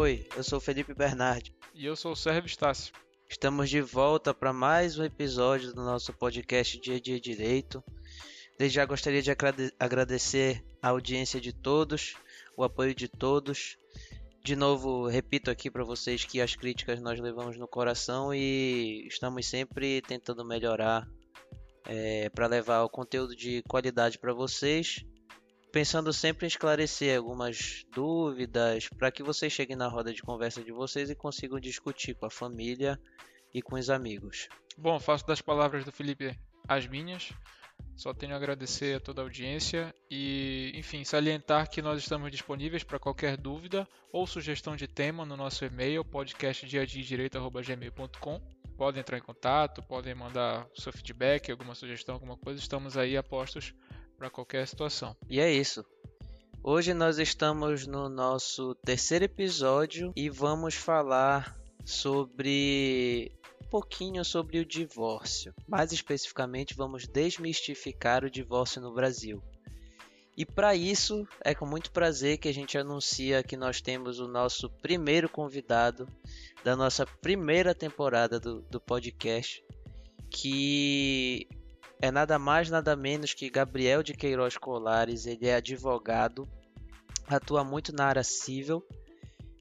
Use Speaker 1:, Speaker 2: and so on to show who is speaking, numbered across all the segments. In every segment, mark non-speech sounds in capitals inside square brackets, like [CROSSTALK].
Speaker 1: Oi, eu sou Felipe Bernardi.
Speaker 2: E eu sou o Sérgio Estácio.
Speaker 1: Estamos de volta para mais um episódio do nosso podcast Dia a Dia Direito. Desde já gostaria de agradecer a audiência de todos, o apoio de todos. De novo, repito aqui para vocês que as críticas nós levamos no coração e estamos sempre tentando melhorar é, para levar o conteúdo de qualidade para vocês pensando sempre em esclarecer algumas dúvidas para que vocês cheguem na roda de conversa de vocês e consigam discutir com a família e com os amigos.
Speaker 2: Bom, faço das palavras do Felipe as minhas. Só tenho a agradecer a toda a audiência e, enfim, salientar que nós estamos disponíveis para qualquer dúvida ou sugestão de tema no nosso e-mail podcastdiadireito.gmail.com. Podem entrar em contato, podem mandar seu feedback, alguma sugestão, alguma coisa. Estamos aí a postos para qualquer situação.
Speaker 1: E é isso. Hoje nós estamos no nosso terceiro episódio e vamos falar sobre um pouquinho sobre o divórcio. Mais especificamente, vamos desmistificar o divórcio no Brasil. E para isso, é com muito prazer que a gente anuncia que nós temos o nosso primeiro convidado da nossa primeira temporada do, do podcast, que é nada mais nada menos que Gabriel de Queiroz Colares. Ele é advogado, atua muito na área civil,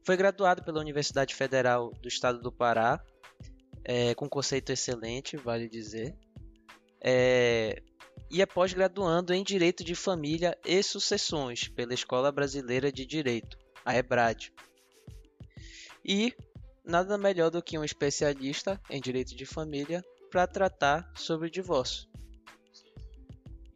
Speaker 1: foi graduado pela Universidade Federal do Estado do Pará, é, com conceito excelente, vale dizer, é, e é pós-graduando em Direito de Família e Sucessões pela Escola Brasileira de Direito, a EBRAD. E nada melhor do que um especialista em Direito de Família para tratar sobre o divórcio.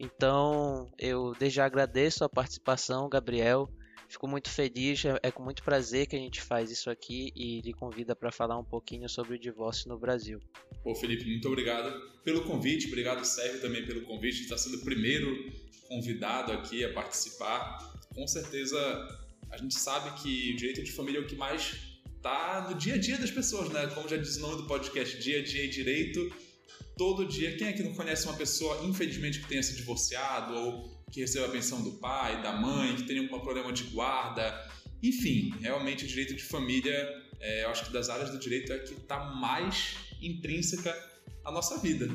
Speaker 1: Então, eu desde já agradeço a participação, Gabriel. Fico muito feliz, é, é com muito prazer que a gente faz isso aqui e lhe convida para falar um pouquinho sobre o divórcio no Brasil.
Speaker 3: Pô, Felipe, muito obrigado pelo convite, obrigado Sérgio também pelo convite, está sendo o primeiro convidado aqui a participar. Com certeza, a gente sabe que o direito de família é o que mais está no dia a dia das pessoas, né? Como já diz o nome do podcast, dia a dia e direito todo dia. Quem é que não conhece uma pessoa, infelizmente, que tenha se divorciado ou que receba a pensão do pai, da mãe, que tenha algum problema de guarda? Enfim, realmente o direito de família, é, eu acho que das áreas do direito é que está mais intrínseca à nossa vida.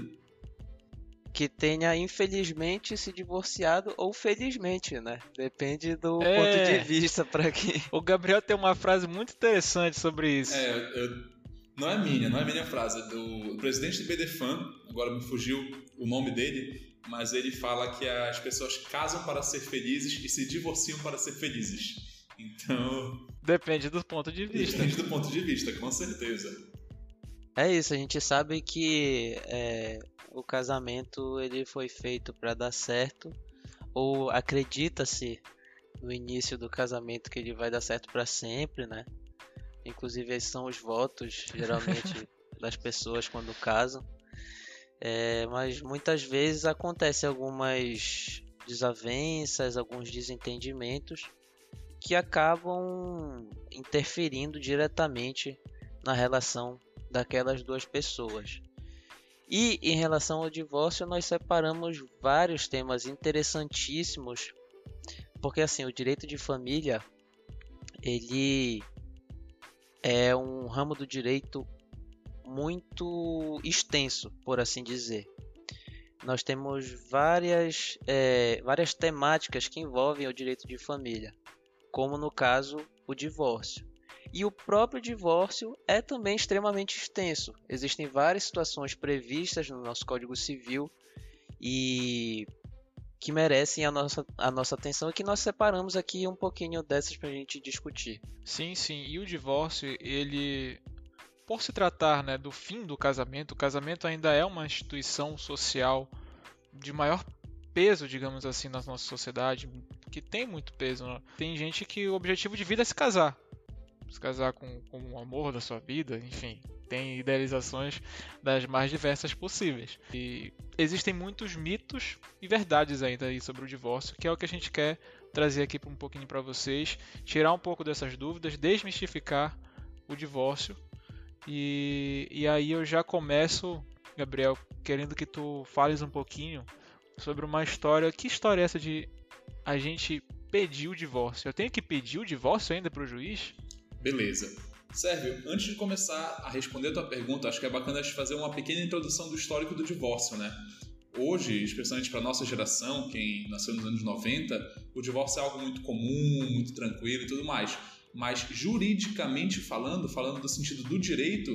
Speaker 1: Que tenha, infelizmente, se divorciado ou felizmente, né? Depende do
Speaker 2: é...
Speaker 1: ponto de vista para quem.
Speaker 2: O Gabriel tem uma frase muito interessante sobre isso.
Speaker 3: É, eu não é minha, não é minha frase, é do presidente do BDFAN, agora me fugiu o nome dele, mas ele fala que as pessoas casam para ser felizes e se divorciam para ser felizes. Então.
Speaker 2: Depende do ponto de vista.
Speaker 3: Depende do ponto de vista, com certeza.
Speaker 1: É isso, a gente sabe que é, o casamento ele foi feito para dar certo, ou acredita-se no início do casamento que ele vai dar certo para sempre, né? Inclusive, esses são os votos, geralmente, [LAUGHS] das pessoas quando casam. É, mas muitas vezes acontecem algumas desavenças, alguns desentendimentos que acabam interferindo diretamente na relação daquelas duas pessoas. E em relação ao divórcio, nós separamos vários temas interessantíssimos, porque assim, o direito de família ele é um ramo do direito muito extenso, por assim dizer. Nós temos várias, é, várias temáticas que envolvem o direito de família, como no caso o divórcio. E o próprio divórcio é também extremamente extenso. Existem várias situações previstas no nosso Código Civil e que merecem a nossa, a nossa atenção e que nós separamos aqui um pouquinho dessas para a gente discutir.
Speaker 2: Sim, sim. E o divórcio, ele, por se tratar né, do fim do casamento, o casamento ainda é uma instituição social de maior peso, digamos assim, na nossa sociedade, que tem muito peso. Né? Tem gente que o objetivo de vida é se casar se casar com, com o amor da sua vida, enfim, tem idealizações das mais diversas possíveis. E existem muitos mitos e verdades ainda aí sobre o divórcio, que é o que a gente quer trazer aqui um pouquinho para vocês, tirar um pouco dessas dúvidas, desmistificar o divórcio. E, e aí eu já começo, Gabriel, querendo que tu fales um pouquinho sobre uma história. Que história é essa de a gente pedir o divórcio? Eu tenho que pedir o divórcio ainda para o juiz?
Speaker 3: Beleza. Sérgio, antes de começar a responder a tua pergunta, acho que é bacana a gente fazer uma pequena introdução do histórico do divórcio, né? Hoje, especialmente para nossa geração, quem nasceu nos anos 90, o divórcio é algo muito comum, muito tranquilo e tudo mais. Mas juridicamente falando, falando do sentido do direito,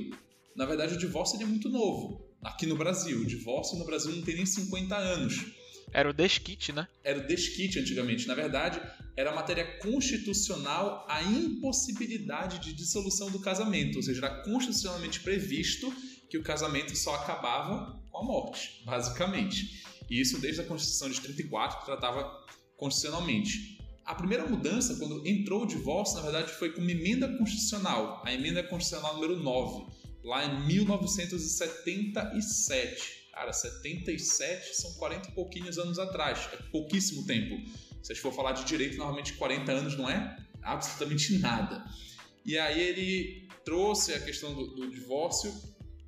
Speaker 3: na verdade o divórcio é muito novo. Aqui no Brasil, o divórcio no Brasil não tem nem 50 anos.
Speaker 2: Era o desquite, né?
Speaker 3: Era o desquite antigamente. Na verdade, era matéria constitucional a impossibilidade de dissolução do casamento, ou seja, era constitucionalmente previsto que o casamento só acabava com a morte, basicamente. E isso desde a Constituição de 34, que tratava constitucionalmente. A primeira mudança, quando entrou o divórcio, na verdade, foi com uma emenda constitucional, a emenda constitucional número 9, lá em 1977. Cara, 77 são 40 e pouquinhos anos atrás. É pouquíssimo tempo. Se a gente for falar de direito, normalmente 40 anos não é absolutamente [LAUGHS] nada. E aí ele trouxe a questão do, do divórcio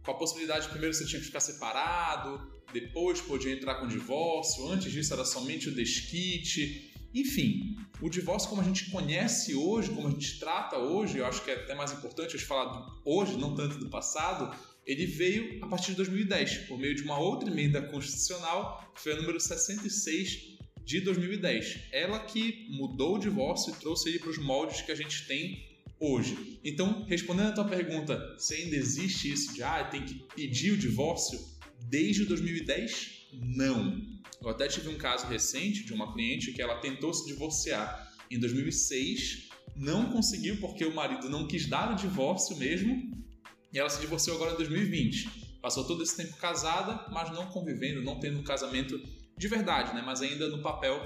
Speaker 3: com a possibilidade, primeiro você tinha que ficar separado, depois podia entrar com divórcio, antes disso era somente o desquite. Enfim, o divórcio como a gente conhece hoje, como a gente trata hoje, eu acho que é até mais importante a gente falar do hoje, não tanto do passado, ele veio a partir de 2010, por meio de uma outra emenda constitucional, que foi a número 66 de 2010. Ela que mudou o divórcio e trouxe ele para os moldes que a gente tem hoje. Então, respondendo a tua pergunta, se ainda existe isso de ah, tem que pedir o divórcio desde 2010? Não. Eu até tive um caso recente de uma cliente que ela tentou se divorciar em 2006, não conseguiu porque o marido não quis dar o divórcio mesmo, e ela se divorciou agora em 2020. Passou todo esse tempo casada, mas não convivendo, não tendo um casamento de verdade, né? mas ainda no papel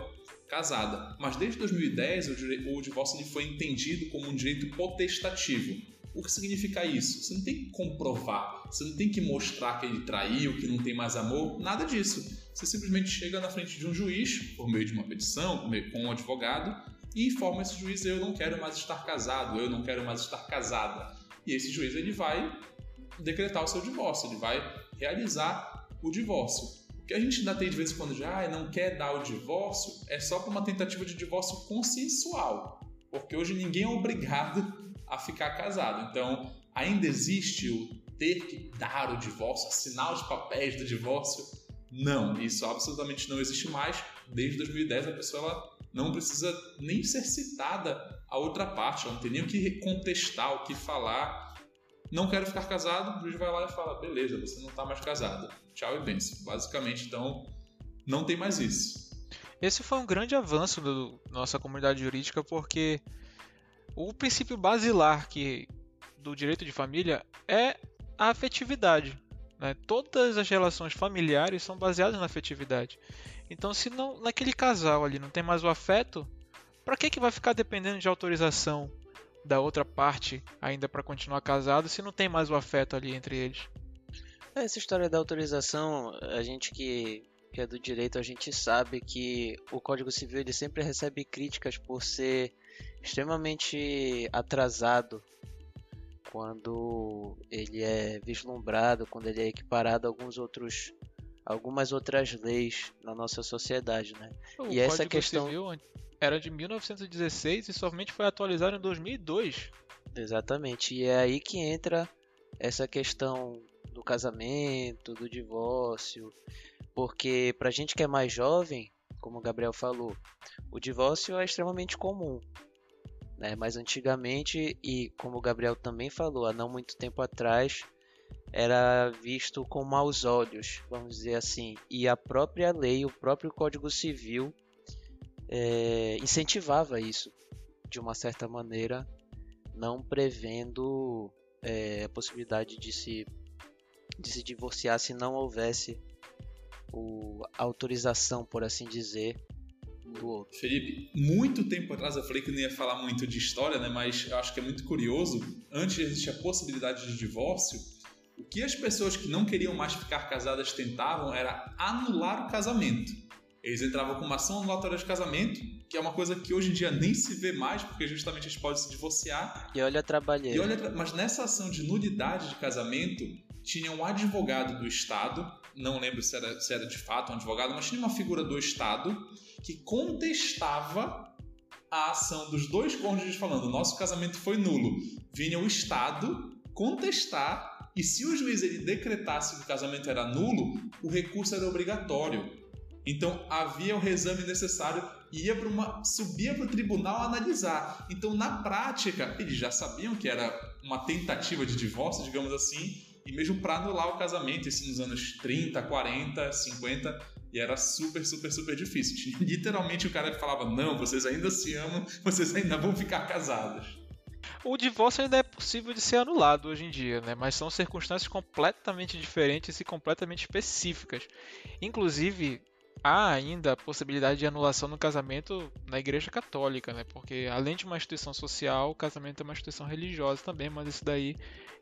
Speaker 3: casada. Mas desde 2010 o, divórcio foi entendido como um direito potestativo. O que significa isso? Você não tem que comprovar, você não tem que mostrar que ele traiu, que não tem mais amor, nada disso. Você simplesmente chega na frente de um juiz, por meio de uma petição, com um advogado, e informa esse juiz: eu não quero mais estar casado, eu não quero mais estar casada. E esse juiz ele vai decretar o seu divórcio, ele vai realizar o divórcio. O que a gente ainda tem de vez em quando já ah, não quer dar o divórcio é só para uma tentativa de divórcio consensual, porque hoje ninguém é obrigado a ficar casado. Então, ainda existe o ter que dar o divórcio, assinar os papéis do divórcio. Não, isso absolutamente não existe mais. Desde 2010 a pessoa ela não precisa nem ser citada a outra parte, ela não tem nem o que contestar, o que falar. Não quero ficar casado, o juiz vai lá e fala: beleza, você não está mais casado. Tchau e benção. Basicamente, então, não tem mais isso.
Speaker 2: Esse foi um grande avanço da nossa comunidade jurídica porque o princípio basilar que, do direito de família é a afetividade. Né? Todas as relações familiares são baseadas na afetividade. Então, se não, naquele casal ali não tem mais o afeto, para que, que vai ficar dependendo de autorização da outra parte ainda para continuar casado se não tem mais o afeto ali entre eles?
Speaker 1: É, essa história da autorização, a gente que, que é do direito, a gente sabe que o Código Civil ele sempre recebe críticas por ser extremamente atrasado quando ele é vislumbrado, quando ele é equiparado a alguns outros algumas outras leis na nossa sociedade, né?
Speaker 2: O e essa questão era de 1916 e somente foi atualizado em 2002.
Speaker 1: Exatamente. E é aí que entra essa questão do casamento, do divórcio, porque pra gente que é mais jovem, como o Gabriel falou, o divórcio é extremamente comum. Né? Mas antigamente, e como o Gabriel também falou, há não muito tempo atrás, era visto com maus olhos, vamos dizer assim. E a própria lei, o próprio Código Civil é, incentivava isso de uma certa maneira, não prevendo é, a possibilidade de se, de se divorciar se não houvesse o, a autorização, por assim dizer, do outro.
Speaker 3: Felipe, muito tempo atrás eu falei que não ia falar muito de história, né? mas eu acho que é muito curioso. Antes existia a possibilidade de divórcio que as pessoas que não queriam mais ficar casadas tentavam era anular o casamento. Eles entravam com uma ação anulatória de casamento, que é uma coisa que hoje em dia nem se vê mais, porque justamente a gente pode se divorciar.
Speaker 1: E olha a trabalheira. E
Speaker 3: olha, mas nessa ação de nulidade de casamento, tinha um advogado do Estado, não lembro se era, se era de fato um advogado, mas tinha uma figura do Estado que contestava a ação dos dois cônjuges falando nosso casamento foi nulo, vinha o Estado contestar e se o juiz ele decretasse que o casamento era nulo, o recurso era obrigatório. Então havia o reexame necessário e ia para uma subia para o tribunal analisar. Então na prática eles já sabiam que era uma tentativa de divórcio, digamos assim, e mesmo para anular o casamento, isso nos anos 30, 40, 50, e era super, super, super difícil. [LAUGHS] Literalmente o cara falava: "Não, vocês ainda se amam, vocês ainda vão ficar casados".
Speaker 2: O divórcio ainda é possível de ser anulado hoje em dia, né? mas são circunstâncias completamente diferentes e completamente específicas. Inclusive, há ainda a possibilidade de anulação no casamento na Igreja Católica, né? Porque além de uma instituição social, o casamento é uma instituição religiosa também, mas isso daí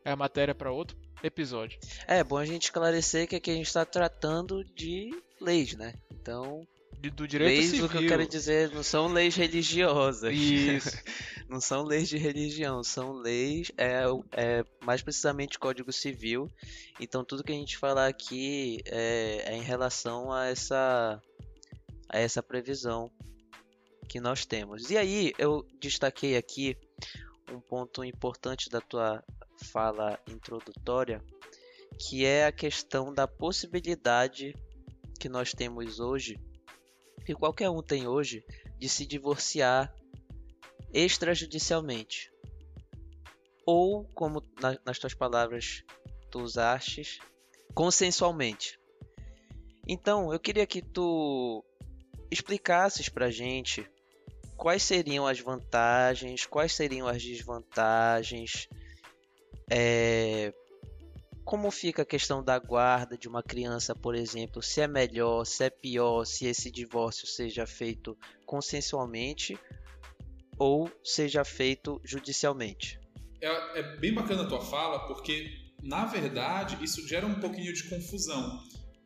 Speaker 2: é matéria para outro episódio.
Speaker 1: É bom a gente esclarecer que aqui a gente está tratando de leis, né? Então
Speaker 2: do direito
Speaker 1: leis,
Speaker 2: civil.
Speaker 1: o que eu quero dizer, não são leis religiosas.
Speaker 2: Isso. [LAUGHS]
Speaker 1: não são leis de religião, são leis, é, é mais precisamente Código Civil. Então tudo que a gente falar aqui é, é em relação a essa, a essa previsão que nós temos. E aí eu destaquei aqui um ponto importante da tua fala introdutória, que é a questão da possibilidade que nós temos hoje que qualquer um tem hoje de se divorciar extrajudicialmente. Ou, como na, nas tuas palavras tu usaste, consensualmente. Então, eu queria que tu explicasses pra gente quais seriam as vantagens, quais seriam as desvantagens, é, como fica a questão da guarda de uma criança, por exemplo? Se é melhor, se é pior, se esse divórcio seja feito consensualmente ou seja feito judicialmente?
Speaker 3: É, é bem bacana a tua fala, porque na verdade isso gera um pouquinho de confusão.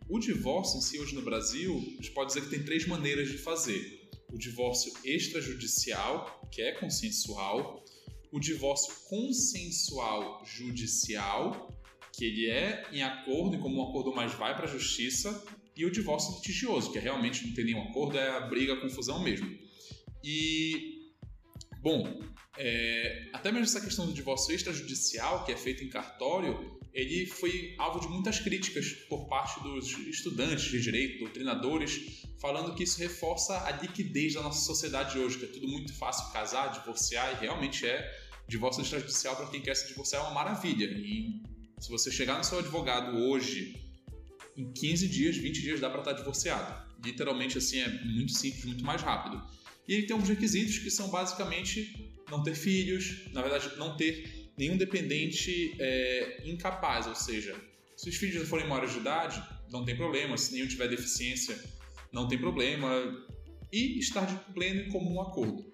Speaker 3: O divórcio em si hoje no Brasil, a gente pode dizer que tem três maneiras de fazer: o divórcio extrajudicial, que é consensual, o divórcio consensual judicial que ele é em acordo e como um acordo mais vai para a justiça, e o divórcio litigioso, que é realmente não tem nenhum acordo, é a briga, a confusão mesmo. E, bom, é, até mesmo essa questão do divórcio extrajudicial, que é feito em cartório, ele foi alvo de muitas críticas por parte dos estudantes de direito, doutrinadores, falando que isso reforça a liquidez da nossa sociedade hoje, que é tudo muito fácil casar, divorciar, e realmente é. Divórcio extrajudicial, para quem quer se divorciar, é uma maravilha. E se você chegar no seu advogado hoje, em 15 dias, 20 dias dá para estar tá divorciado. Literalmente assim é muito simples, muito mais rápido. E ele tem uns requisitos que são basicamente não ter filhos, na verdade não ter nenhum dependente é, incapaz, ou seja, se os filhos forem maiores de idade, não tem problema, se nenhum tiver deficiência, não tem problema, e estar de pleno e comum acordo.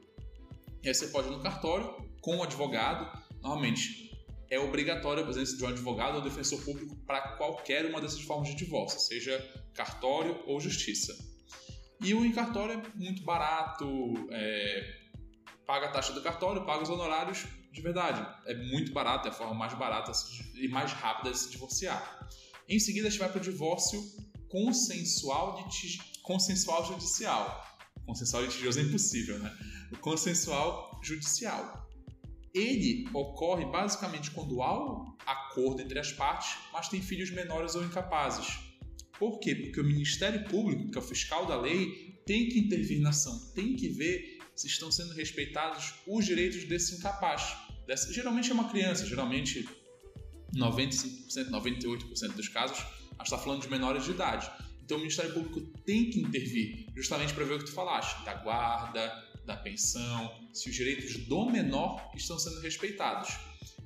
Speaker 3: E aí você pode ir no cartório com o advogado, normalmente é obrigatória a presença de um advogado ou defensor público para qualquer uma dessas formas de divórcio, seja cartório ou justiça. E o cartório é muito barato, é, paga a taxa do cartório, paga os honorários de verdade. É muito barato, é a forma mais barata e mais rápida de se divorciar. Em seguida, a gente vai para o divórcio consensual, consensual judicial. Consensual litigioso é impossível, né? Consensual judicial ele ocorre basicamente quando há um acordo entre as partes, mas tem filhos menores ou incapazes. Por quê? Porque o Ministério Público, que é o fiscal da lei, tem que intervir na ação, tem que ver se estão sendo respeitados os direitos desse incapaz. Dessa, geralmente é uma criança, geralmente 95%, 98% dos casos, a gente está falando de menores de idade. Então o Ministério Público tem que intervir, justamente para ver o que tu falaste, da guarda, da pensão, se os direitos do menor estão sendo respeitados.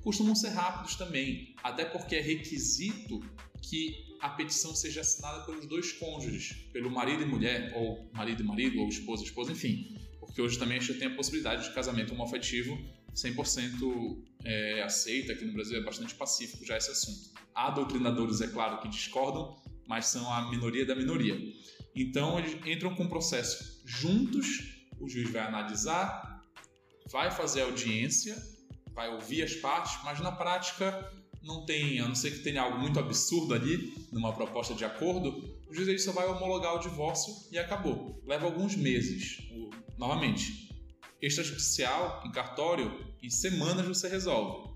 Speaker 3: Costumam ser rápidos também, até porque é requisito que a petição seja assinada pelos dois cônjuges, pelo marido e mulher, ou marido e marido, ou esposa e esposa, enfim. Porque hoje também a gente tem a possibilidade de casamento homoafetivo 100% é, aceita, aqui no Brasil é bastante pacífico já esse assunto. Há doutrinadores, é claro, que discordam, mas são a minoria da minoria. Então eles entram com o processo juntos o juiz vai analisar, vai fazer audiência, vai ouvir as partes, mas na prática não tem, a não ser que tenha algo muito absurdo ali, numa proposta de acordo, o juiz só vai homologar o divórcio e acabou. Leva alguns meses. O, novamente, Extrajudicial, em cartório, em semanas você resolve.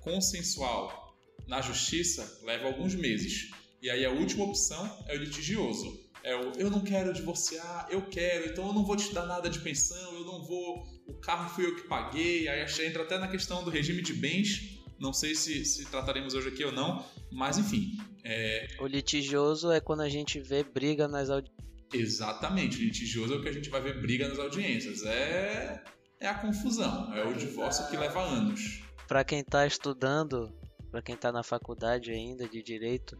Speaker 3: Consensual, na justiça, leva alguns meses. E aí a última opção é o litigioso. É o eu não quero divorciar, eu quero, então eu não vou te dar nada de pensão, eu não vou. O carro fui eu que paguei. Aí entra até na questão do regime de bens. Não sei se, se trataremos hoje aqui ou não, mas enfim. É...
Speaker 1: O litigioso é quando a gente vê briga nas audiências.
Speaker 3: Exatamente, litigioso é o que a gente vai ver briga nas audiências. É, é a confusão, é o divórcio que leva anos.
Speaker 1: Para quem está estudando, para quem está na faculdade ainda de direito,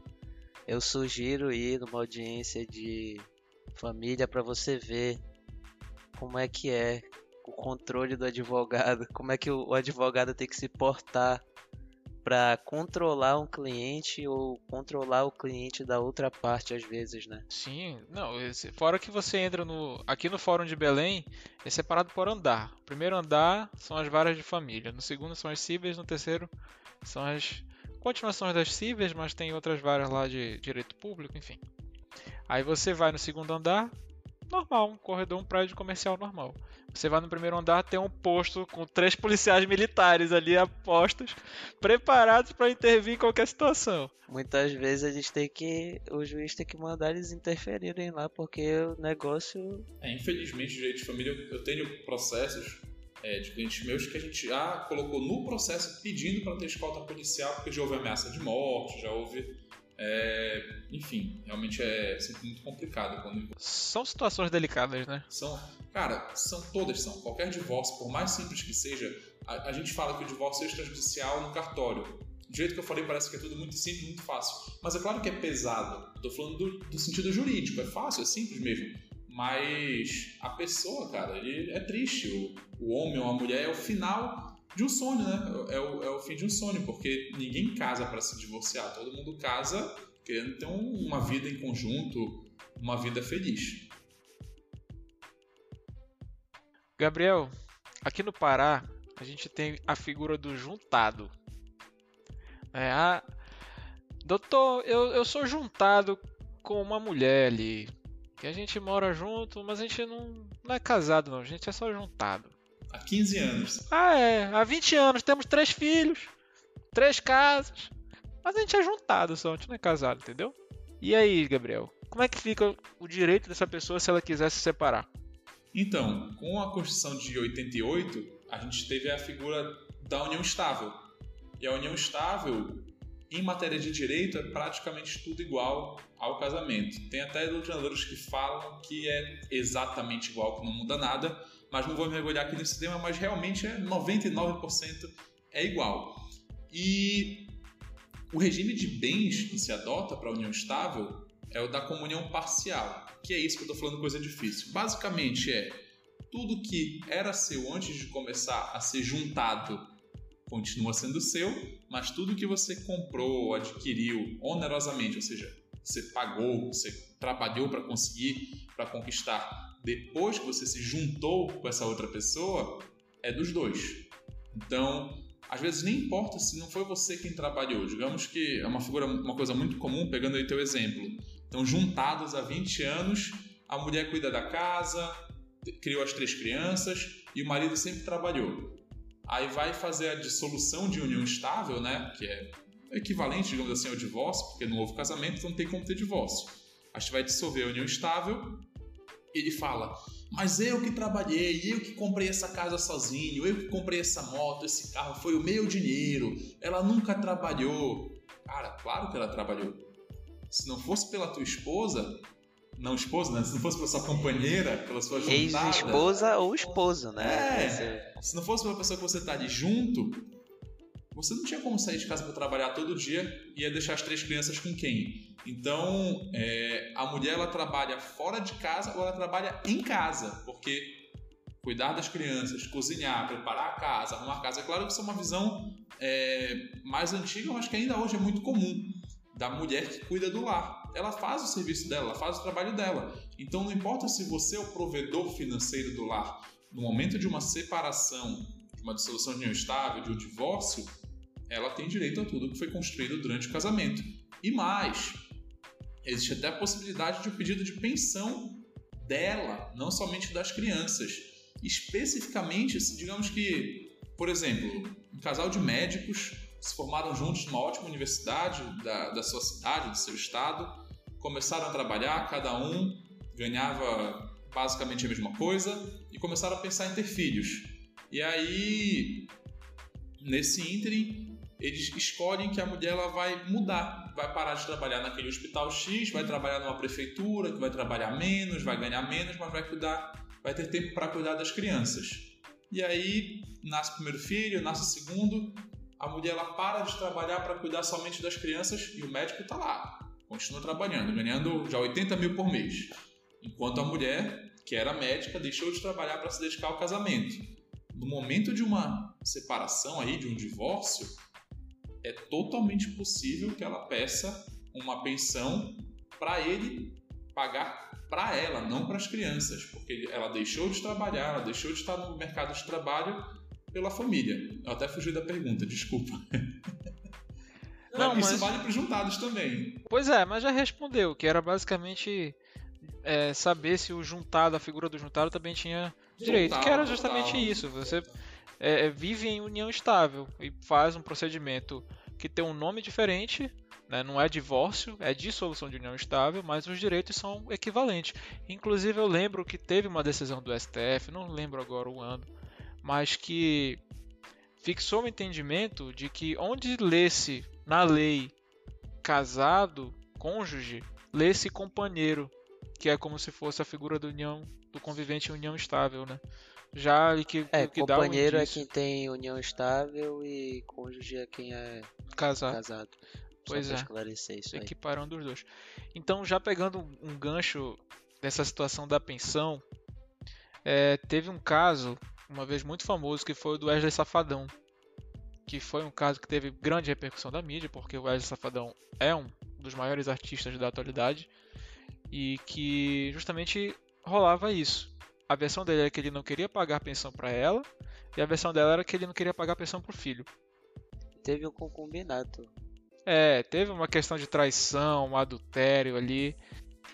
Speaker 1: eu sugiro ir numa audiência de família para você ver como é que é o controle do advogado, como é que o advogado tem que se portar para controlar um cliente ou controlar o cliente da outra parte às vezes, né?
Speaker 2: Sim, não, fora que você entra no aqui no Fórum de Belém, é separado por andar. Primeiro andar são as varas de família, no segundo são as cíveis, no terceiro são as continuações das cíveis, mas tem outras varas lá de direito público, enfim. Aí você vai no segundo andar, normal, um corredor, um prédio comercial normal. Você vai no primeiro andar, tem um posto com três policiais militares ali apostos, preparados para intervir em qualquer situação.
Speaker 1: Muitas vezes a gente tem que. O juiz tem que mandar eles interferirem lá, porque o negócio.
Speaker 3: É, infelizmente, direito de família, eu tenho processos é, de clientes meus que a gente já colocou no processo pedindo para ter escolta policial, porque já houve ameaça de morte, já houve. É, enfim, realmente é sempre muito complicado. Quando...
Speaker 2: São situações delicadas, né?
Speaker 3: São, cara, são todas são. Qualquer divórcio, por mais simples que seja, a, a gente fala que o divórcio é extrajudicial no cartório. Do jeito que eu falei, parece que é tudo muito simples, muito fácil. Mas é claro que é pesado. Estou falando do, do sentido jurídico. É fácil, é simples mesmo. Mas a pessoa, cara, ele é triste. O, o homem ou a mulher é o final de um sonho, né? É o, é o fim de um sonho, porque ninguém casa para se divorciar. Todo mundo casa querendo ter um, uma vida em conjunto, uma vida feliz.
Speaker 2: Gabriel, aqui no Pará, a gente tem a figura do juntado. É, a... Doutor, eu, eu sou juntado com uma mulher ali que a gente mora junto, mas a gente não, não é casado, não. A gente é só juntado.
Speaker 3: Há 15 anos.
Speaker 2: Ah, é. Há 20 anos. Temos três filhos, três casas. Mas a gente é juntado só, a gente não é casado, entendeu? E aí, Gabriel? Como é que fica o direito dessa pessoa se ela quiser se separar?
Speaker 3: Então, com a Constituição de 88, a gente teve a figura da união estável. E a união estável em matéria de direito é praticamente tudo igual ao casamento. Tem até doutrinadores que falam que é exatamente igual, que não muda nada, mas não vou me mergulhar aqui nesse tema, mas realmente é 99% é igual. E o regime de bens que se adota para a união estável é o da comunhão parcial, que é isso que eu estou falando coisa difícil. Basicamente é tudo que era seu antes de começar a ser juntado continua sendo seu, mas tudo que você comprou, adquiriu onerosamente, ou seja, você pagou, você trabalhou para conseguir, para conquistar, depois que você se juntou com essa outra pessoa, é dos dois. Então, às vezes nem importa se não foi você quem trabalhou. Digamos que é uma figura, uma coisa muito comum, pegando aí teu exemplo. Então, juntados há 20 anos, a mulher cuida da casa, criou as três crianças e o marido sempre trabalhou aí vai fazer a dissolução de união estável, né, que é equivalente, digamos assim, ao divórcio, porque não houve casamento, então não tem como ter divórcio. A gente vai dissolver a união estável ele fala: Mas eu que trabalhei, eu que comprei essa casa sozinho, eu que comprei essa moto, esse carro, foi o meu dinheiro, ela nunca trabalhou. Cara, claro que ela trabalhou. Se não fosse pela tua esposa, não esposa, né? Se não fosse pela sua companheira, pela sua juntada...
Speaker 1: Ex-esposa ou esposo, né?
Speaker 3: É. Se não fosse pela pessoa que você tá ali junto, você não tinha como sair de casa para trabalhar todo dia e ia deixar as três crianças com quem? Então, é, a mulher ela trabalha fora de casa ou ela trabalha em casa, porque cuidar das crianças, cozinhar, preparar a casa, arrumar a casa, é claro que isso é uma visão é, mais antiga, mas que ainda hoje é muito comum da mulher que cuida do lar ela faz o serviço dela, ela faz o trabalho dela. Então não importa se você é o provedor financeiro do lar, no momento de uma separação, de uma dissolução de união estável, de um divórcio, ela tem direito a tudo que foi construído durante o casamento. E mais, existe até a possibilidade de um pedido de pensão dela, não somente das crianças. especificamente, digamos que, por exemplo, um casal de médicos se formaram juntos numa ótima universidade da, da sua cidade, do seu estado, começaram a trabalhar, cada um ganhava basicamente a mesma coisa e começaram a pensar em ter filhos. E aí, nesse ínterim, eles escolhem que a mulher ela vai mudar, vai parar de trabalhar naquele hospital X, vai trabalhar numa prefeitura, que vai trabalhar menos, vai ganhar menos, mas vai cuidar, vai ter tempo para cuidar das crianças. E aí nasce o primeiro filho, nasce o segundo, a mulher ela para de trabalhar para cuidar somente das crianças e o médico está lá, continua trabalhando, ganhando já 80 mil por mês. Enquanto a mulher, que era médica, deixou de trabalhar para se dedicar ao casamento. No momento de uma separação aí, de um divórcio, é totalmente possível que ela peça uma pensão para ele pagar para ela, não para as crianças, porque ela deixou de trabalhar, ela deixou de estar no mercado de trabalho pela família. Eu até fugi da pergunta, desculpa. [LAUGHS] Não, mas isso vale para os juntados também.
Speaker 2: Pois é, mas já respondeu, que era basicamente é, saber se o juntado, a figura do juntado também tinha direito, que era justamente isso. Você é, é, vive em união estável e faz um procedimento que tem um nome diferente, né? não é divórcio, é dissolução de união estável, mas os direitos são equivalentes. Inclusive eu lembro que teve uma decisão do STF, não lembro agora o ano, mas que fixou o entendimento de que onde lê-se na lei casado, cônjuge, lê-se companheiro, que é como se fosse a figura do união do convivente em união estável, né? Já que,
Speaker 1: é,
Speaker 2: que
Speaker 1: companheiro é quem tem união estável e cônjuge é quem é casado. casado.
Speaker 2: Pois é.
Speaker 1: esclarecer isso aí.
Speaker 2: Equiparando os dois. Então, já pegando um gancho dessa situação da pensão, é, teve um caso, uma vez muito famoso, que foi o do Wesley Safadão. Que foi um caso que teve grande repercussão da mídia, porque o Wesley Safadão é um dos maiores artistas da atualidade. E que justamente rolava isso. A versão dele era que ele não queria pagar pensão para ela, e a versão dela era que ele não queria pagar pensão pro filho.
Speaker 1: Teve um concubinato.
Speaker 2: É, teve uma questão de traição, um adultério ali.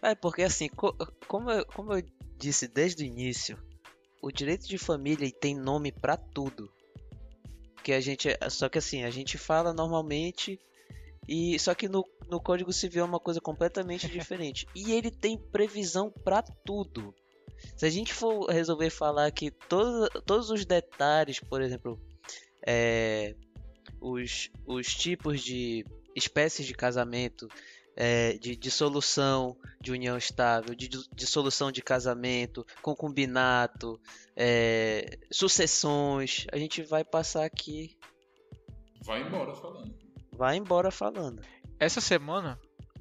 Speaker 1: É, porque assim, co como, eu, como eu disse desde o início, o direito de família tem nome para tudo. Que a gente, só que assim, a gente fala normalmente e só que no, no Código Civil é uma coisa completamente [LAUGHS] diferente. e ele tem previsão para tudo. Se a gente for resolver falar que todo, todos os detalhes, por exemplo, é, os, os tipos de espécies de casamento, é, de dissolução de união estável, de dissolução de casamento, concubinato, é, sucessões, a gente vai passar aqui.
Speaker 3: Vai embora falando.
Speaker 1: Vai embora falando.
Speaker 2: Essa semana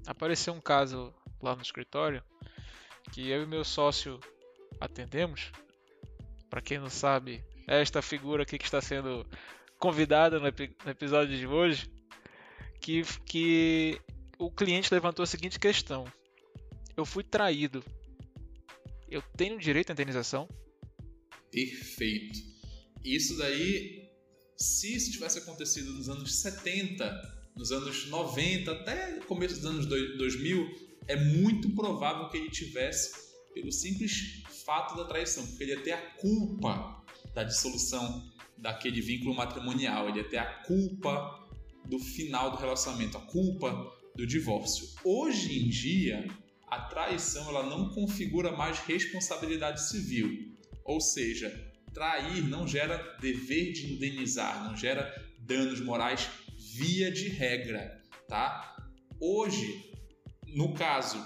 Speaker 2: apareceu um caso lá no escritório que eu e meu sócio atendemos. Para quem não sabe, é esta figura aqui que está sendo convidada no, epi no episódio de hoje, que, que o cliente levantou a seguinte questão: Eu fui traído. Eu tenho direito à indenização?
Speaker 3: Perfeito. Isso daí, se isso tivesse acontecido nos anos 70, nos anos 90, até começo dos anos 2000, é muito provável que ele tivesse pelo simples fato da traição, porque ele ia ter a culpa da dissolução daquele vínculo matrimonial, ele ia ter a culpa do final do relacionamento, a culpa do divórcio. Hoje em dia, a traição ela não configura mais responsabilidade civil, ou seja, trair não gera dever de indenizar, não gera danos morais via de regra, tá? Hoje, no caso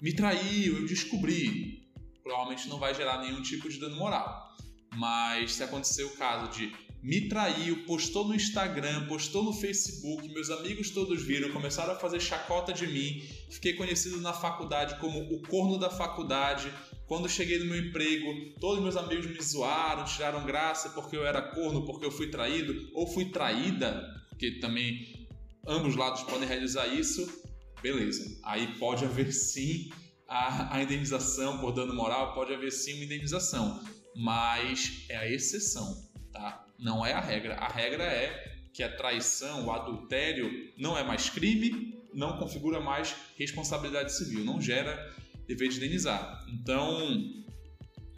Speaker 3: me traiu, eu descobri. Provavelmente não vai gerar nenhum tipo de dano moral. Mas se acontecer o caso de me traiu, postou no Instagram, postou no Facebook, meus amigos todos viram, começaram a fazer chacota de mim, fiquei conhecido na faculdade como o corno da faculdade. Quando cheguei no meu emprego, todos meus amigos me zoaram, tiraram graça porque eu era corno, porque eu fui traído ou fui traída, porque também ambos lados podem realizar isso beleza. Aí pode haver sim a, a indenização por dano moral, pode haver sim uma indenização, mas é a exceção, tá? Não é a regra. A regra é que a traição, o adultério não é mais crime, não configura mais responsabilidade civil, não gera dever de indenizar. Então,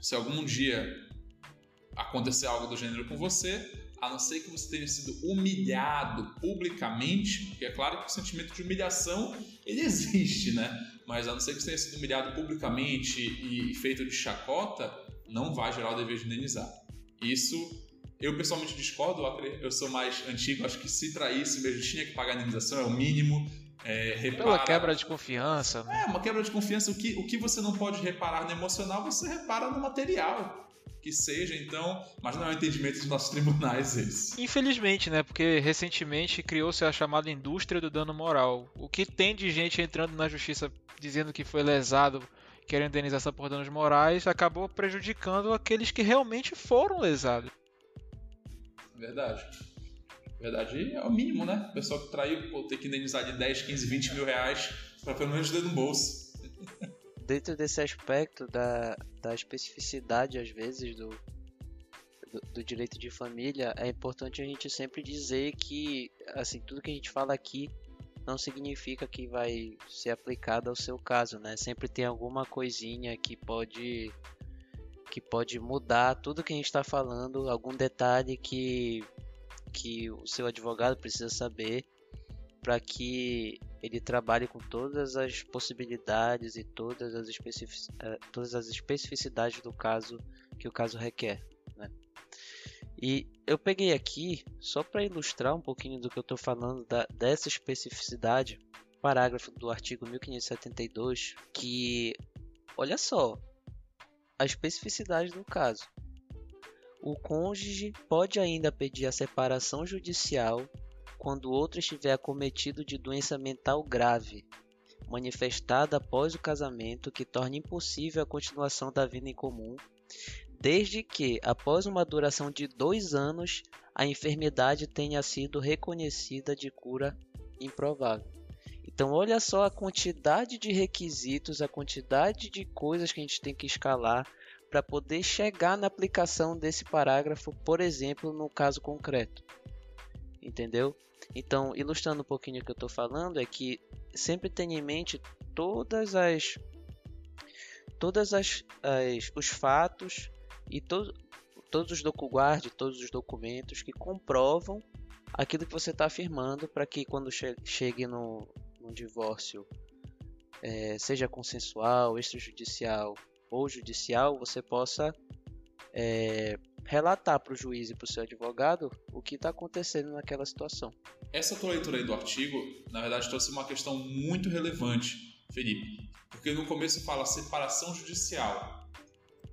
Speaker 3: se algum dia acontecer algo do gênero com você, a não ser que você tenha sido humilhado publicamente, porque é claro que o sentimento de humilhação ele existe, né? Mas a não ser que você tenha sido humilhado publicamente e feito de chacota, não vai gerar o dever de indenizar. Isso eu pessoalmente discordo, eu sou mais antigo, acho que se traísse mesmo tinha que pagar a indenização, é o mínimo. É,
Speaker 2: repara... Pela quebra de confiança.
Speaker 3: Né? É, uma quebra de confiança. O que, o que você não pode reparar no emocional, você repara no material que seja, então, mas não é o entendimento dos nossos tribunais esse.
Speaker 2: Infelizmente, né? Porque recentemente criou-se a chamada indústria do dano moral. O que tem de gente entrando na justiça dizendo que foi lesado, querendo indenização por danos morais, acabou prejudicando aqueles que realmente foram lesados.
Speaker 3: Verdade. Verdade é o mínimo, né? O pessoal que traiu pô, ter que indenizar de 10, 15, 20 mil reais para pelo menos ter no bolso.
Speaker 1: dentro desse aspecto da, da especificidade, às vezes, do, do, do, direito de família, é importante a gente sempre dizer que, assim, tudo que a gente fala aqui não significa que vai ser aplicado ao seu caso, né? Sempre tem alguma coisinha que pode que pode mudar tudo que a gente está falando, algum detalhe que que o seu advogado precisa saber para que ele trabalhe com todas as possibilidades e todas as, especific... Eh, todas as especificidades do caso que o caso requer. Né? E eu peguei aqui, só para ilustrar um pouquinho do que eu estou falando da, dessa especificidade, parágrafo do artigo 1572, que, olha só, a especificidade do caso. O cônjuge pode ainda pedir a separação judicial quando o outro estiver acometido de doença mental grave, manifestada após o casamento, que torne impossível a continuação da vida em comum, desde que, após uma duração de dois anos, a enfermidade tenha sido reconhecida de cura improvável. Então, olha só a quantidade de requisitos, a quantidade de coisas que a gente tem que escalar para poder chegar na aplicação desse parágrafo, por exemplo, no caso concreto. Entendeu? Então, ilustrando um pouquinho o que eu estou falando, é que sempre tenha em mente todas as todas as, as os fatos e to, todos os docuguarde, todos os documentos que comprovam aquilo que você está afirmando para que quando che chegue no, no divórcio, é, seja consensual, extrajudicial ou judicial, você possa é, relatar para o juiz e para o seu advogado o que está acontecendo naquela situação.
Speaker 3: Essa tua leitura aí do artigo, na verdade, trouxe uma questão muito relevante, Felipe, porque no começo fala separação judicial.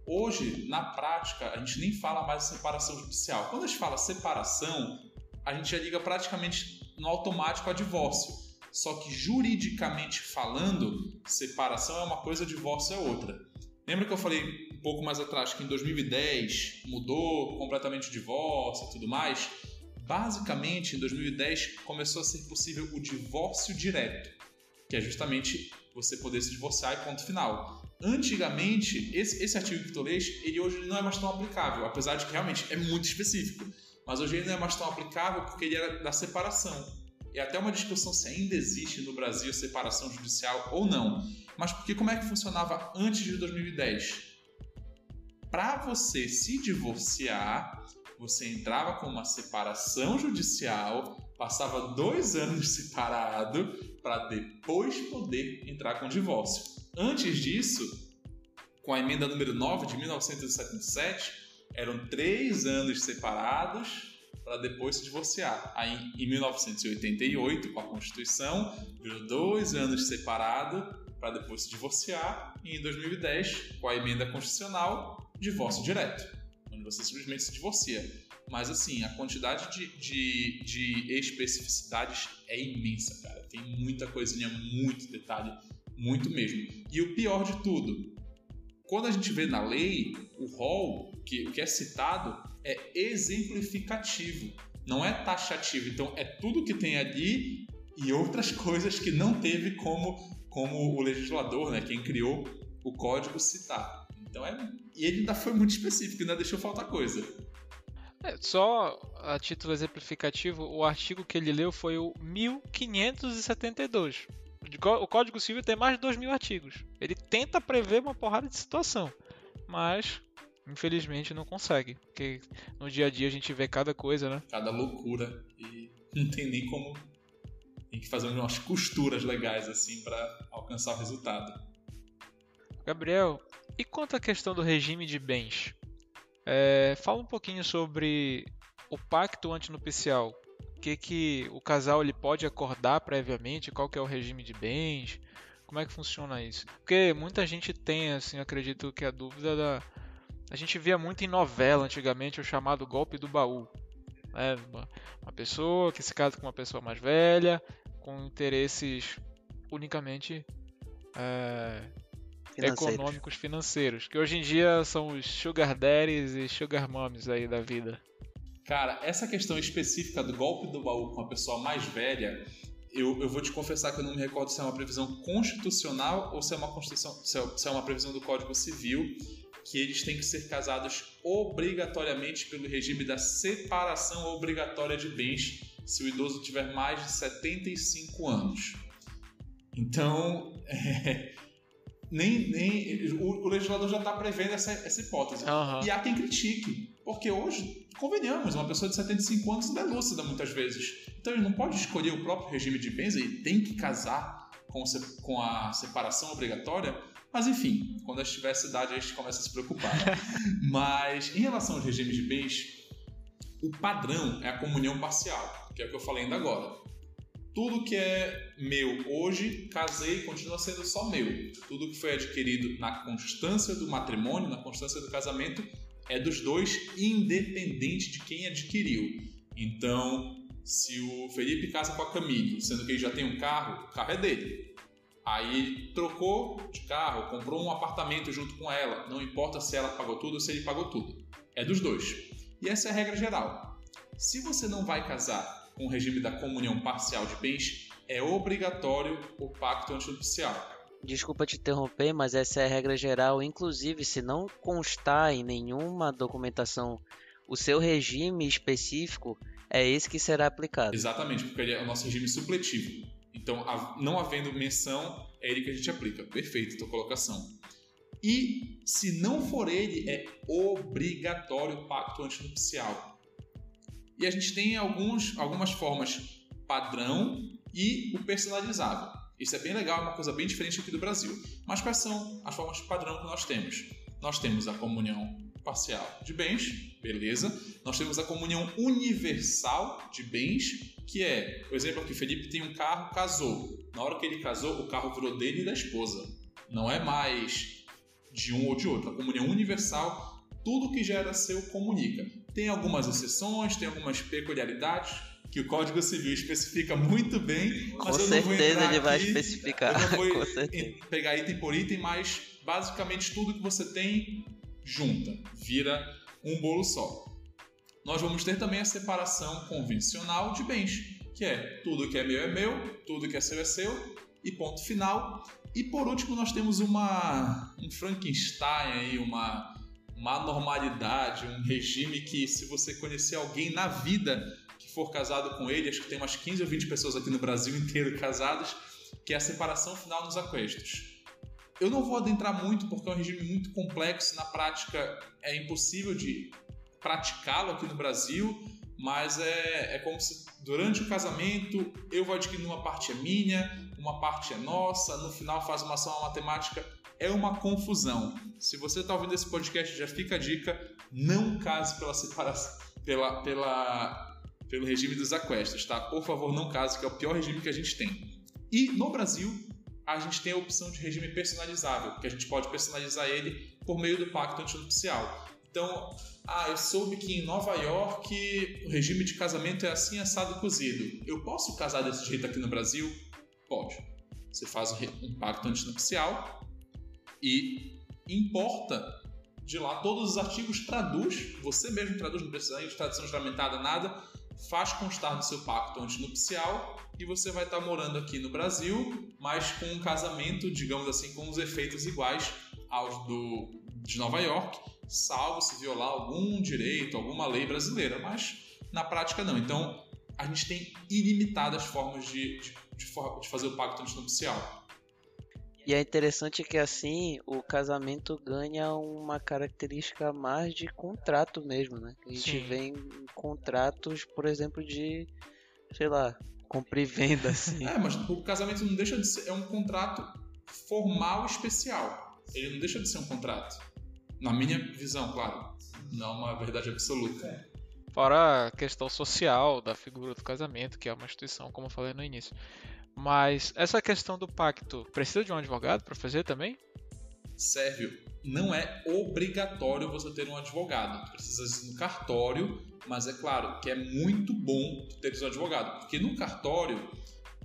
Speaker 3: Hoje, na prática, a gente nem fala mais separação judicial. Quando a gente fala separação, a gente já liga praticamente no automático a divórcio. Só que juridicamente falando, separação é uma coisa, divórcio é outra. Lembra que eu falei um pouco mais atrás que em 2010 mudou completamente o divórcio e tudo mais? Basicamente, em 2010 começou a ser possível o divórcio direto, que é justamente você poder se divorciar e ponto final. Antigamente, esse, esse artigo que tu lês, ele hoje não é mais tão aplicável, apesar de que realmente é muito específico. Mas hoje ele não é mais tão aplicável porque ele era da separação. É até uma discussão se ainda existe no Brasil separação judicial ou não. Mas porque como é que funcionava antes de 2010? Para você se divorciar, você entrava com uma separação judicial, passava dois anos separado para depois poder entrar com divórcio. Antes disso, com a emenda número 9 de 1977, eram três anos separados para depois se divorciar. Aí, em 1988, com a Constituição, virou dois anos separado para depois se divorciar, e em 2010, com a emenda constitucional, divórcio direto, onde você simplesmente se divorcia. Mas assim, a quantidade de, de, de especificidades é imensa, cara. Tem muita coisinha, muito detalhe, muito mesmo. E o pior de tudo, quando a gente vê na lei, o rol que, que é citado é exemplificativo, não é taxativo. Então é tudo que tem ali e outras coisas que não teve como como o legislador, né, quem criou o código citar. Então é, e ele ainda foi muito específico, ainda deixou faltar coisa.
Speaker 2: É, só a título exemplificativo, o artigo que ele leu foi o 1572. O Código Civil tem mais de 2 mil artigos. Ele tenta prever uma porrada de situação, mas infelizmente não consegue. Porque no dia a dia a gente vê cada coisa, né?
Speaker 3: Cada loucura. E [LAUGHS] não tem nem como. Tem que fazer umas costuras legais assim para alcançar o resultado.
Speaker 2: Gabriel, e quanto à questão do regime de bens? É, fala um pouquinho sobre o pacto antinupcial. O que, que o casal ele pode acordar previamente? Qual que é o regime de bens? Como é que funciona isso? Porque muita gente tem, assim, acredito que a dúvida da. A gente via muito em novela antigamente o chamado golpe do baú. Né? Uma pessoa que se casa com uma pessoa mais velha, com interesses unicamente é, financeiros. econômicos financeiros, que hoje em dia são os sugar daddies e sugar mommies aí da vida.
Speaker 3: Cara, essa questão específica do golpe do baú com a pessoa mais velha, eu, eu vou te confessar que eu não me recordo se é uma previsão constitucional ou se é uma constituição, se é, se é uma previsão do Código Civil, que eles têm que ser casados obrigatoriamente pelo regime da separação obrigatória de bens se o idoso tiver mais de 75 anos. Então, [LAUGHS] é, nem, nem o, o, legislador já está prevendo essa, essa hipótese. Uhum. E há quem critique, porque hoje, convenhamos, uma pessoa de 75 anos não é lúcida muitas vezes. Então ele não pode escolher o próprio regime de bens, ele tem que casar com, com a separação obrigatória. Mas enfim, quando a gente tiver essa idade, a gente começa a se preocupar. [LAUGHS] Mas em relação aos regimes de bens, o padrão é a comunhão parcial, que é o que eu falei ainda agora. Tudo que é meu hoje, casei, continua sendo só meu. Tudo que foi adquirido na constância do matrimônio, na constância do casamento, é dos dois, independente de quem adquiriu. Então, se o Felipe casa com a Camille, sendo que ele já tem um carro, o carro é dele. Aí trocou de carro, comprou um apartamento junto com ela, não importa se ela pagou tudo ou se ele pagou tudo. É dos dois. E essa é a regra geral. Se você não vai casar com o regime da comunhão parcial de bens, é obrigatório o pacto antinupcial.
Speaker 1: Desculpa te interromper, mas essa é a regra geral. Inclusive, se não constar em nenhuma documentação o seu regime específico, é esse que será aplicado.
Speaker 3: Exatamente, porque ele é o nosso regime supletivo. Então, não havendo menção, é ele que a gente aplica. Perfeito, tua colocação. E se não for ele, é obrigatório o pacto antinupcial. E a gente tem alguns, algumas formas padrão e o personalizável. Isso é bem legal, é uma coisa bem diferente aqui do Brasil. Mas quais são as formas padrão que nós temos? Nós temos a comunhão parcial de bens, beleza. Nós temos a comunhão universal de bens, que é, por exemplo, aqui Felipe tem um carro, casou. Na hora que ele casou, o carro virou dele e da esposa. Não é mais de um ou de outro. A comunhão universal, tudo que já era seu comunica. Tem algumas exceções, tem algumas peculiaridades que o Código Civil especifica muito bem.
Speaker 1: Com certeza ele vai especificar.
Speaker 3: Eu não vou [LAUGHS] pegar item por item, mas basicamente tudo que você tem junta, vira um bolo só. Nós vamos ter também a separação convencional de bens, que é tudo que é meu é meu, tudo que é seu é seu, e ponto final. E por último, nós temos uma um Frankenstein aí, uma uma normalidade, um regime que, se você conhecer alguém na vida que for casado com ele, acho que tem umas 15 ou 20 pessoas aqui no Brasil [LAUGHS] inteiro casadas, que é a separação final nos aquestos. Eu não vou adentrar muito porque é um regime muito complexo, na prática é impossível de praticá-lo aqui no Brasil, mas é, é como se durante o casamento eu vou adquirir uma parte é minha, uma parte é nossa, no final faz uma ação matemática é uma confusão. Se você está ouvindo esse podcast, já fica a dica: não case pela separação, pela, pela, pelo regime dos aquestos, tá? Por favor, não case, que é o pior regime que a gente tem. E no Brasil, a gente tem a opção de regime personalizável, que a gente pode personalizar ele por meio do pacto antinupcial. Então, ah, eu soube que em Nova York o regime de casamento é assim assado cozido. Eu posso casar desse jeito aqui no Brasil? Pode. Você faz um pacto antinupcial e importa de lá todos os artigos, traduz, você mesmo traduz, não precisa de tradução juramentada, nada, faz constar no seu pacto antinupcial e você vai estar morando aqui no Brasil, mas com um casamento, digamos assim, com os efeitos iguais aos do, de Nova York, salvo se violar algum direito, alguma lei brasileira, mas na prática não. Então, a gente tem ilimitadas formas de, de, de, de fazer o pacto antinupcial.
Speaker 1: E é interessante que assim o casamento ganha uma característica mais de contrato mesmo, né? A gente Sim. vê em contratos, por exemplo, de, sei lá, compra e venda, assim.
Speaker 3: é, mas o casamento não deixa de ser. É um contrato formal especial. Ele não deixa de ser um contrato. Na minha visão, claro. Não uma verdade absoluta. É.
Speaker 2: Fora a questão social da figura do casamento, que é uma instituição, como eu falei no início. Mas essa questão do pacto, precisa de um advogado para fazer também?
Speaker 3: Sérvio, não é obrigatório você ter um advogado. Precisa ir no cartório, mas é claro que é muito bom ter um advogado, porque no cartório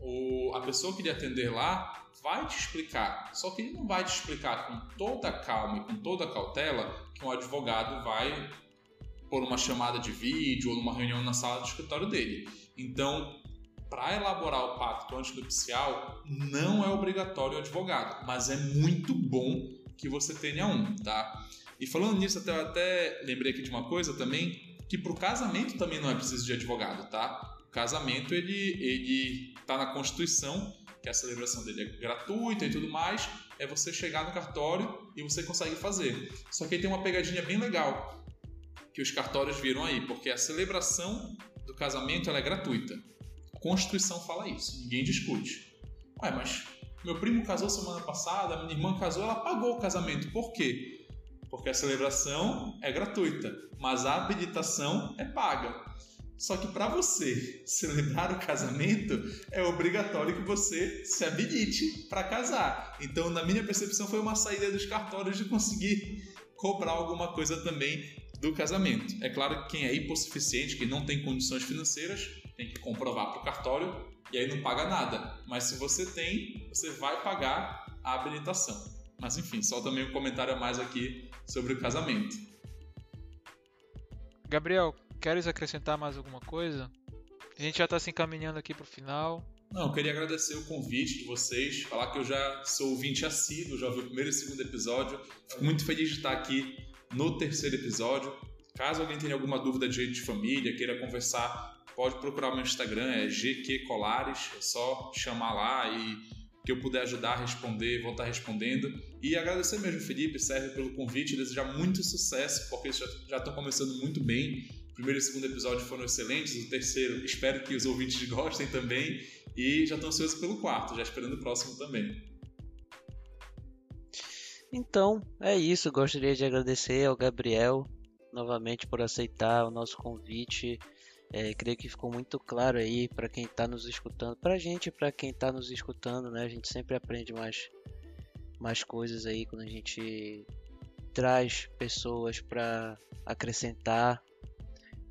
Speaker 3: o, a pessoa que lhe atender lá vai te explicar. Só que ele não vai te explicar com toda calma e com toda cautela que um advogado vai por uma chamada de vídeo ou numa reunião na sala do escritório dele. Então, para elaborar o pacto antinupcial, não é obrigatório o advogado, mas é muito bom que você tenha um, tá? E falando nisso, até, até lembrei aqui de uma coisa também, que para o casamento também não é preciso de advogado, tá? O casamento, ele, ele tá na Constituição, que a celebração dele é gratuita e tudo mais, é você chegar no cartório e você consegue fazer. Só que aí tem uma pegadinha bem legal que os cartórios viram aí, porque a celebração do casamento ela é gratuita. Constituição fala isso, ninguém discute. Ué, mas meu primo casou semana passada, minha irmã casou, ela pagou o casamento. Por quê? Porque a celebração é gratuita, mas a habilitação é paga. Só que para você [LAUGHS] celebrar o casamento, é obrigatório que você se habilite para casar. Então, na minha percepção, foi uma saída dos cartórios de conseguir cobrar alguma coisa também do casamento. É claro que quem é hipossuficiente, quem não tem condições financeiras, tem que comprovar para o cartório e aí não paga nada. Mas se você tem, você vai pagar a habilitação. Mas enfim, só também um comentário a mais aqui sobre o casamento.
Speaker 2: Gabriel, queres acrescentar mais alguma coisa? A gente já está se encaminhando aqui para o final.
Speaker 3: Não, eu queria agradecer o convite de vocês, falar que eu já sou ouvinte assíduo, já ouvi o primeiro e o segundo episódio. Fico muito feliz de estar aqui no terceiro episódio. Caso alguém tenha alguma dúvida de direito de família, queira conversar pode procurar meu Instagram, é gqcolares, é só chamar lá e que eu puder ajudar a responder, vou estar respondendo. E agradecer mesmo, Felipe, Sérgio, pelo convite, desejar muito sucesso, porque já, já estão começando muito bem. O primeiro e o segundo episódio foram excelentes, o terceiro espero que os ouvintes [LAUGHS] gostem também. E já estou ansioso pelo quarto, já esperando o próximo também.
Speaker 1: Então, é isso. Gostaria de agradecer ao Gabriel novamente por aceitar o nosso convite. É, creio que ficou muito claro aí para quem está nos escutando, para a gente para quem está nos escutando, né? A gente sempre aprende mais, mais coisas aí quando a gente traz pessoas para acrescentar.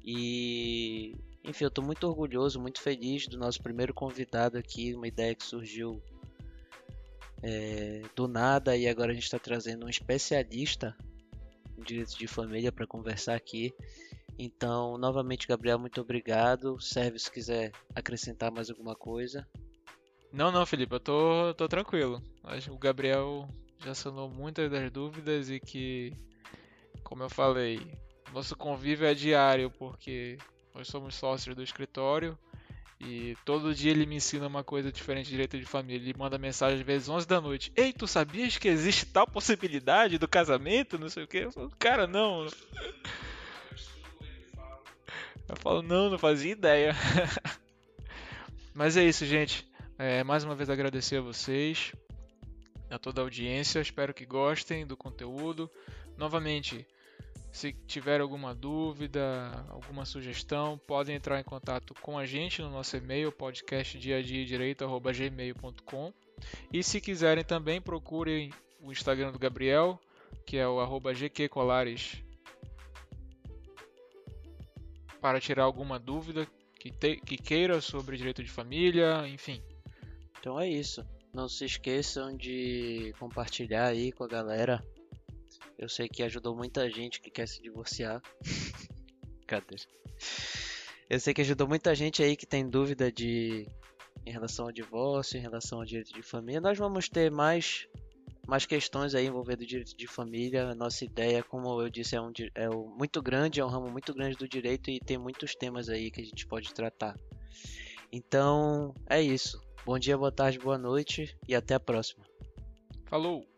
Speaker 1: E enfim, eu estou muito orgulhoso, muito feliz do nosso primeiro convidado aqui, uma ideia que surgiu é, do nada e agora a gente está trazendo um especialista em direitos de família para conversar aqui. Então, novamente, Gabriel, muito obrigado. Serve se quiser acrescentar mais alguma coisa.
Speaker 2: Não, não, Felipe, eu tô, tô tranquilo. O Gabriel já sanou muitas das dúvidas e que, como eu falei, nosso convívio é diário porque nós somos sócios do escritório e todo dia ele me ensina uma coisa diferente de direito de família. Ele manda mensagem às vezes 11 da noite. Ei, tu sabias que existe tal possibilidade do casamento? Não sei o que. Eu falo, cara, não. Eu falo, não, não fazia ideia. [LAUGHS] Mas é isso, gente. É, mais uma vez agradecer a vocês, a toda a audiência. Espero que gostem do conteúdo. Novamente, se tiver alguma dúvida, alguma sugestão, podem entrar em contato com a gente no nosso e-mail podcastdiadiadireito@gmail.com. E se quiserem também procurem o Instagram do Gabriel, que é o arroba para tirar alguma dúvida que, te, que queira sobre direito de família, enfim.
Speaker 1: Então é isso. Não se esqueçam de compartilhar aí com a galera. Eu sei que ajudou muita gente que quer se divorciar. [LAUGHS] Cadê? Eu sei que ajudou muita gente aí que tem dúvida de em relação ao divórcio, em relação ao direito de família. Nós vamos ter mais mais questões aí envolvendo direito de família. Nossa ideia, como eu disse, é, um, é um, muito grande, é um ramo muito grande do direito e tem muitos temas aí que a gente pode tratar. Então, é isso. Bom dia, boa tarde, boa noite e até a próxima.
Speaker 2: Falou!